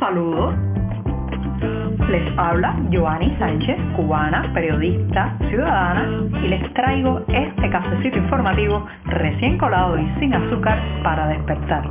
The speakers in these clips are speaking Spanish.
Un saludo. Les habla Joanny Sánchez, cubana, periodista, ciudadana, y les traigo este cafecito informativo recién colado y sin azúcar para despertar.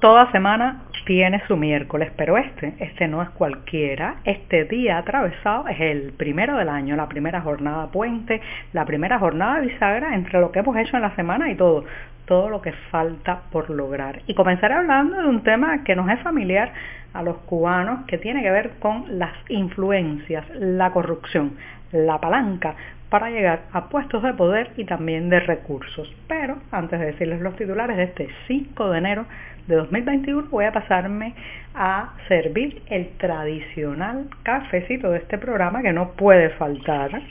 Toda semana tiene su miércoles, pero este, este no es cualquiera. Este día atravesado es el primero del año, la primera jornada puente, la primera jornada bisagra entre lo que hemos hecho en la semana y todo, todo lo que falta por lograr. Y comenzaré hablando de un tema que nos es familiar a los cubanos, que tiene que ver con las influencias, la corrupción, la palanca para llegar a puestos de poder y también de recursos. Pero antes de decirles los titulares de este 5 de enero de 2021 voy a pasarme a servir el tradicional cafecito de este programa que no puede faltar.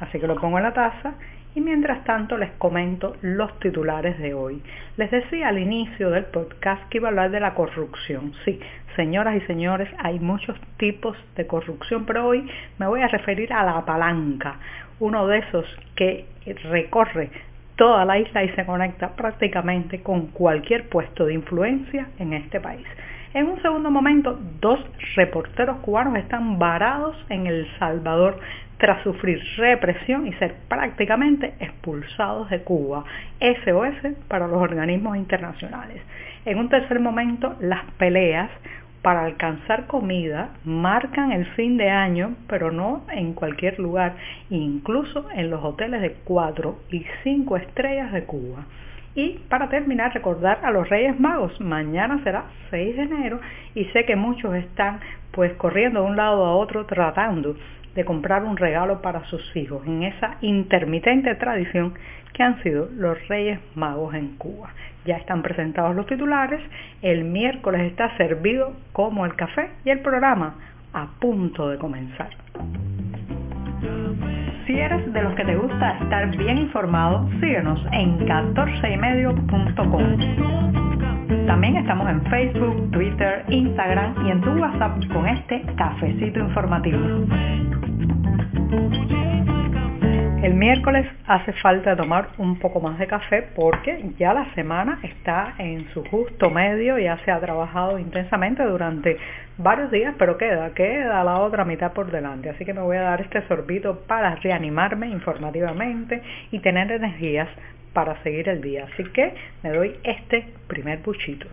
Así que lo pongo en la taza y mientras tanto les comento los titulares de hoy. Les decía al inicio del podcast que iba a hablar de la corrupción. Sí, señoras y señores, hay muchos tipos de corrupción, pero hoy me voy a referir a la palanca, uno de esos que recorre toda la isla y se conecta prácticamente con cualquier puesto de influencia en este país. En un segundo momento, dos reporteros cubanos están varados en El Salvador tras sufrir represión y ser prácticamente expulsados de Cuba. SOS para los organismos internacionales. En un tercer momento, las peleas para alcanzar comida marcan el fin de año, pero no en cualquier lugar, incluso en los hoteles de 4 y 5 estrellas de Cuba. Y para terminar, recordar a los Reyes Magos, mañana será 6 de enero y sé que muchos están pues corriendo de un lado a otro tratando de comprar un regalo para sus hijos en esa intermitente tradición que han sido los Reyes Magos en Cuba. Ya están presentados los titulares, el miércoles está servido como el café y el programa a punto de comenzar. Si eres de los que te gusta estar bien informado, síguenos en 14ymedio.com. También estamos en Facebook, Twitter, Instagram y en tu WhatsApp con este cafecito informativo. El miércoles hace falta tomar un poco más de café porque ya la semana está en su justo medio, ya se ha trabajado intensamente durante varios días, pero queda, queda la otra mitad por delante. Así que me voy a dar este sorbito para reanimarme informativamente y tener energías para seguir el día. Así que me doy este primer buchito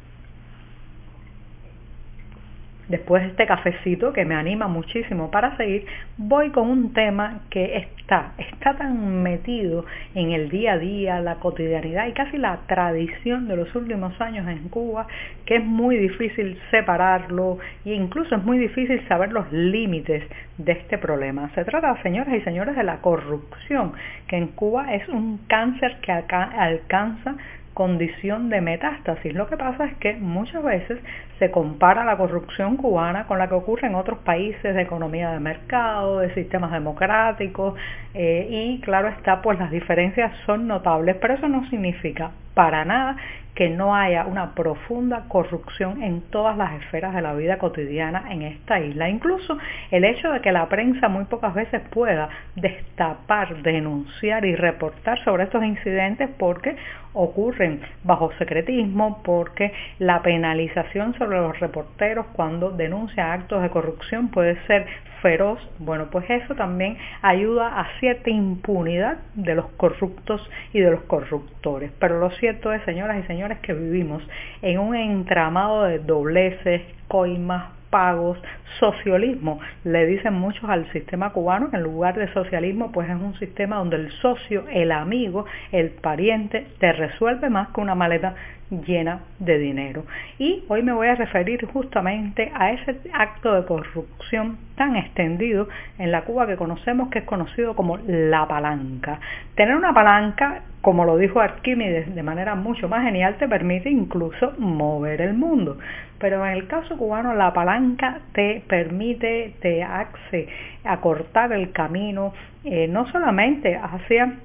después de este cafecito que me anima muchísimo para seguir, voy con un tema que está, está tan metido en el día a día, la cotidianidad y casi la tradición de los últimos años en Cuba, que es muy difícil separarlo e incluso es muy difícil saber los límites de este problema. Se trata, señoras y señores, de la corrupción, que en Cuba es un cáncer que alcanza condición de metástasis. Lo que pasa es que muchas veces se compara la corrupción cubana con la que ocurre en otros países de economía de mercado, de sistemas democráticos eh, y claro está, pues las diferencias son notables, pero eso no significa para nada que no haya una profunda corrupción en todas las esferas de la vida cotidiana en esta isla. Incluso el hecho de que la prensa muy pocas veces pueda destapar, denunciar y reportar sobre estos incidentes porque ocurren bajo secretismo, porque la penalización sobre los reporteros cuando denuncian actos de corrupción puede ser feroz, bueno, pues eso también ayuda a cierta impunidad de los corruptos y de los corruptores. Pero lo cierto es, señoras y señores, que vivimos en un entramado de dobleces, coimas, pagos, socialismo. Le dicen muchos al sistema cubano que en lugar de socialismo pues es un sistema donde el socio, el amigo, el pariente te resuelve más que una maleta llena de dinero. Y hoy me voy a referir justamente a ese acto de corrupción tan extendido en la Cuba que conocemos que es conocido como la palanca. Tener una palanca, como lo dijo Arquímedes de manera mucho más genial, te permite incluso mover el mundo. Pero en el caso cubano la palanca te permite, te hace acortar el camino, eh, no solamente hacia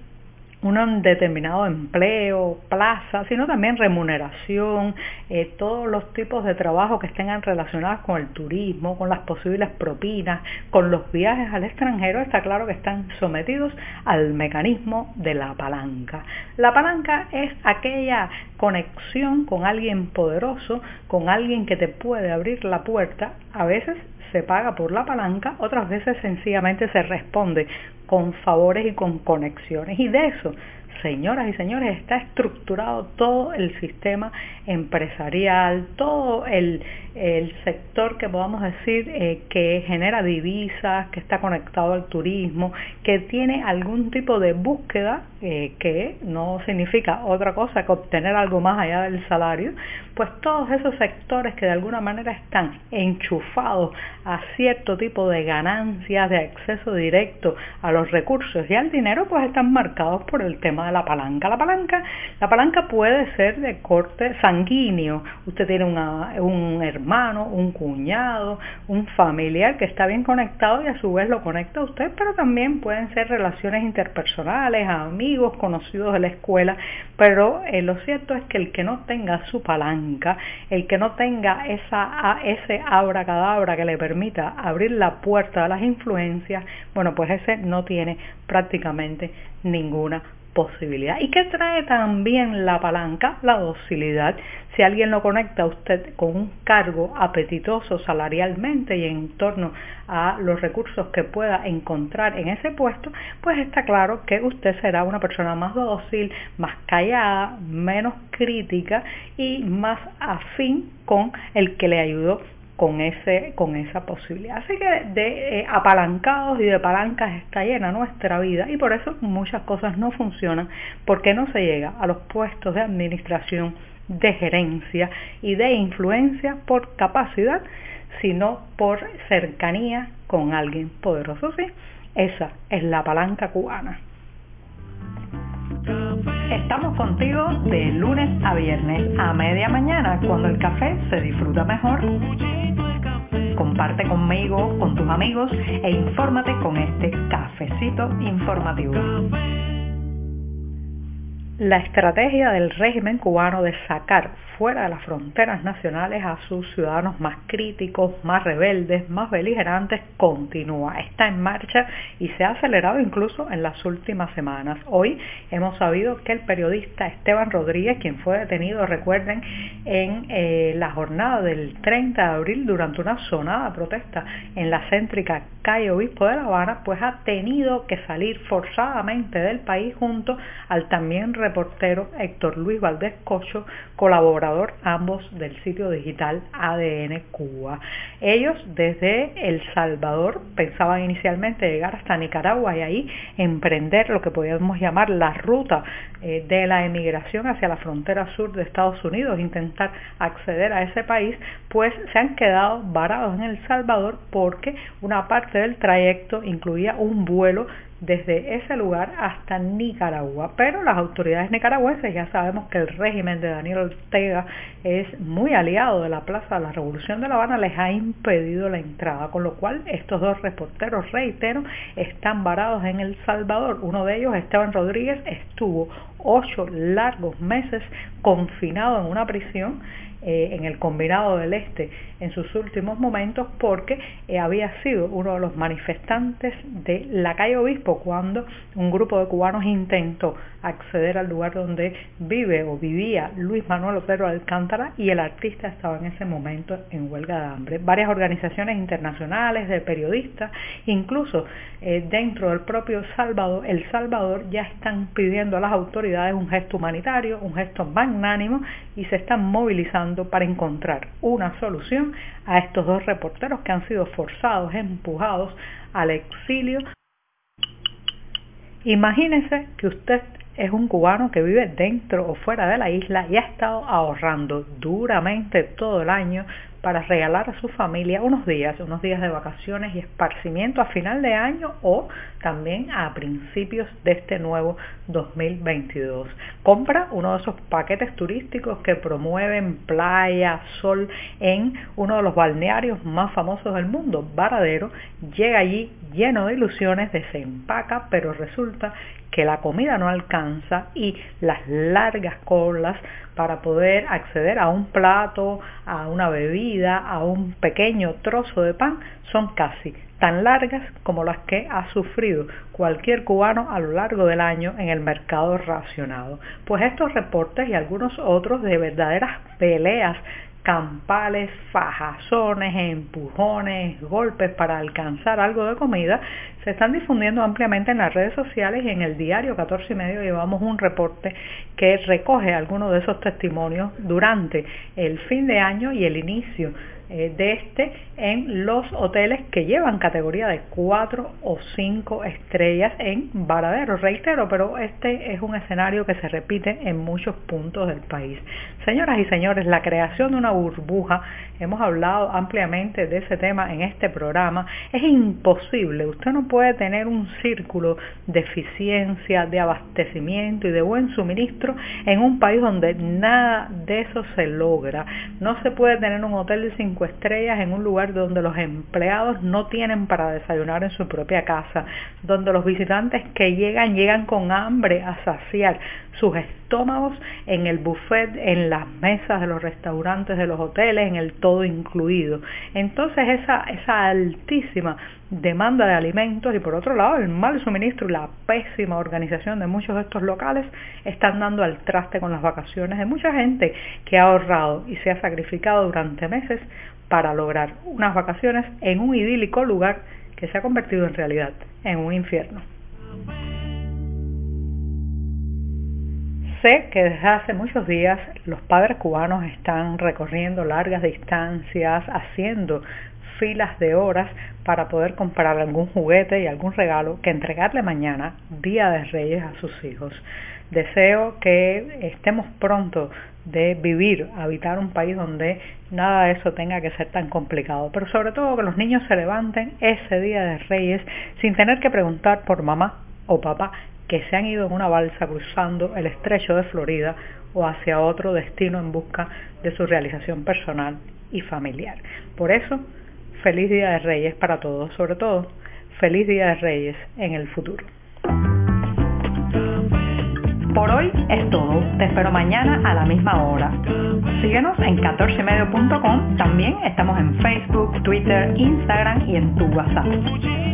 un determinado empleo, plaza, sino también remuneración, eh, todos los tipos de trabajo que estén relacionados con el turismo, con las posibles propinas, con los viajes al extranjero, está claro que están sometidos al mecanismo de la palanca. La palanca es aquella conexión con alguien poderoso, con alguien que te puede abrir la puerta, a veces se paga por la palanca, otras veces sencillamente se responde con favores y con conexiones. Y de eso, señoras y señores, está estructurado todo el sistema empresarial, todo el, sector que podamos decir eh, que genera divisas, que está conectado al turismo, que tiene algún tipo de búsqueda eh, que no significa otra cosa que obtener algo más allá del salario, pues todos esos sectores que de alguna manera están enchufados a cierto tipo de ganancias, de acceso directo a los recursos y al dinero, pues están marcados por el tema de la palanca. La palanca, la palanca puede ser de corte sanguíneo. Usted tiene un hermano, un cuñado, un familiar que está bien conectado y a su vez lo conecta a usted, pero también pueden ser relaciones interpersonales, amigos, conocidos de la escuela. Pero eh, lo cierto es que el que no tenga su palanca, el que no tenga esa, ese abracadabra que le permita abrir la puerta a las influencias, bueno, pues ese no tiene prácticamente ninguna posibilidad. ¿Y qué trae también la palanca? La docilidad. Si alguien lo conecta a usted con un cargo apetitoso salarialmente y en torno a los recursos que pueda encontrar en ese puesto, pues está claro que usted será una persona más dócil, más callada, menos crítica y más afín con el que le ayudó con, ese, con esa posibilidad. Así que de eh, apalancados y de palancas está llena nuestra vida y por eso muchas cosas no funcionan porque no se llega a los puestos de administración, de gerencia y de influencia por capacidad, sino por cercanía con alguien poderoso. Sí, esa es la palanca cubana. Estamos contigo de lunes a viernes a media mañana cuando el café se disfruta mejor. Comparte conmigo, con tus amigos e infórmate con este cafecito informativo. La estrategia del régimen cubano de sacar fuera de las fronteras nacionales a sus ciudadanos más críticos, más rebeldes, más beligerantes continúa, está en marcha y se ha acelerado incluso en las últimas semanas. Hoy hemos sabido que el periodista Esteban Rodríguez, quien fue detenido, recuerden, en eh, la jornada del 30 de abril durante una sonada protesta en la céntrica calle Obispo de La Habana, pues ha tenido que salir forzadamente del país junto al también reportero Héctor Luis Valdés Cocho, colaborador ambos del sitio digital ADN Cuba. Ellos desde El Salvador pensaban inicialmente llegar hasta Nicaragua y ahí emprender lo que podríamos llamar la ruta eh, de la emigración hacia la frontera sur de Estados Unidos, intentar acceder a ese país, pues se han quedado varados en El Salvador porque una parte del trayecto incluía un vuelo desde ese lugar hasta Nicaragua. Pero las autoridades nicaragüenses, ya sabemos que el régimen de Daniel Ortega es muy aliado de la Plaza de la Revolución de La Habana, les ha impedido la entrada, con lo cual estos dos reporteros, reitero, están varados en El Salvador. Uno de ellos, Esteban Rodríguez, estuvo ocho largos meses confinado en una prisión eh, en el combinado del Este en sus últimos momentos porque eh, había sido uno de los manifestantes de la calle Obispo cuando un grupo de cubanos intentó acceder al lugar donde vive o vivía Luis Manuel Otero Alcántara y el artista estaba en ese momento en huelga de hambre. Varias organizaciones internacionales de periodistas, incluso eh, dentro del propio Salvador, El Salvador ya están pidiendo a las autoridades un gesto humanitario, un gesto magnánimo y se están movilizando para encontrar una solución a estos dos reporteros que han sido forzados, empujados al exilio. Imagínese que usted es un cubano que vive dentro o fuera de la isla y ha estado ahorrando duramente todo el año para regalar a su familia unos días, unos días de vacaciones y esparcimiento a final de año o también a principios de este nuevo 2022. Compra uno de esos paquetes turísticos que promueven playa, sol en uno de los balnearios más famosos del mundo, Varadero. Llega allí lleno de ilusiones, desempaca, pero resulta que la comida no alcanza y las largas colas para poder acceder a un plato, a una bebida, a un pequeño trozo de pan, son casi tan largas como las que ha sufrido cualquier cubano a lo largo del año en el mercado racionado. Pues estos reportes y algunos otros de verdaderas peleas campales, fajazones, empujones, golpes para alcanzar algo de comida, se están difundiendo ampliamente en las redes sociales y en el diario 14 y medio llevamos un reporte que recoge algunos de esos testimonios durante el fin de año y el inicio de este en los hoteles que llevan categoría de 4 o 5 estrellas en Varadero. Reitero, pero este es un escenario que se repite en muchos puntos del país. Señoras y señores, la creación de una burbuja, hemos hablado ampliamente de ese tema en este programa, es imposible. Usted no puede tener un círculo de eficiencia, de abastecimiento y de buen suministro en un país donde nada de eso se logra. No se puede tener un hotel de 5 estrellas en un lugar donde los empleados no tienen para desayunar en su propia casa, donde los visitantes que llegan llegan con hambre a saciar sus estómagos en el buffet, en las mesas de los restaurantes de los hoteles, en el todo incluido. Entonces esa, esa altísima demanda de alimentos y por otro lado el mal suministro y la pésima organización de muchos de estos locales están dando al traste con las vacaciones de mucha gente que ha ahorrado y se ha sacrificado durante meses para lograr unas vacaciones en un idílico lugar que se ha convertido en realidad en un infierno. Sé que desde hace muchos días los padres cubanos están recorriendo largas distancias, haciendo filas de horas para poder comprar algún juguete y algún regalo que entregarle mañana, Día de Reyes, a sus hijos. Deseo que estemos pronto de vivir, habitar un país donde nada de eso tenga que ser tan complicado, pero sobre todo que los niños se levanten ese Día de Reyes sin tener que preguntar por mamá o papá que se han ido en una balsa cruzando el estrecho de Florida o hacia otro destino en busca de su realización personal y familiar. Por eso, feliz Día de Reyes para todos, sobre todo, feliz Día de Reyes en el futuro. Por hoy es todo. Te espero mañana a la misma hora. Síguenos en 14medio.com. También estamos en Facebook, Twitter, Instagram y en tu WhatsApp.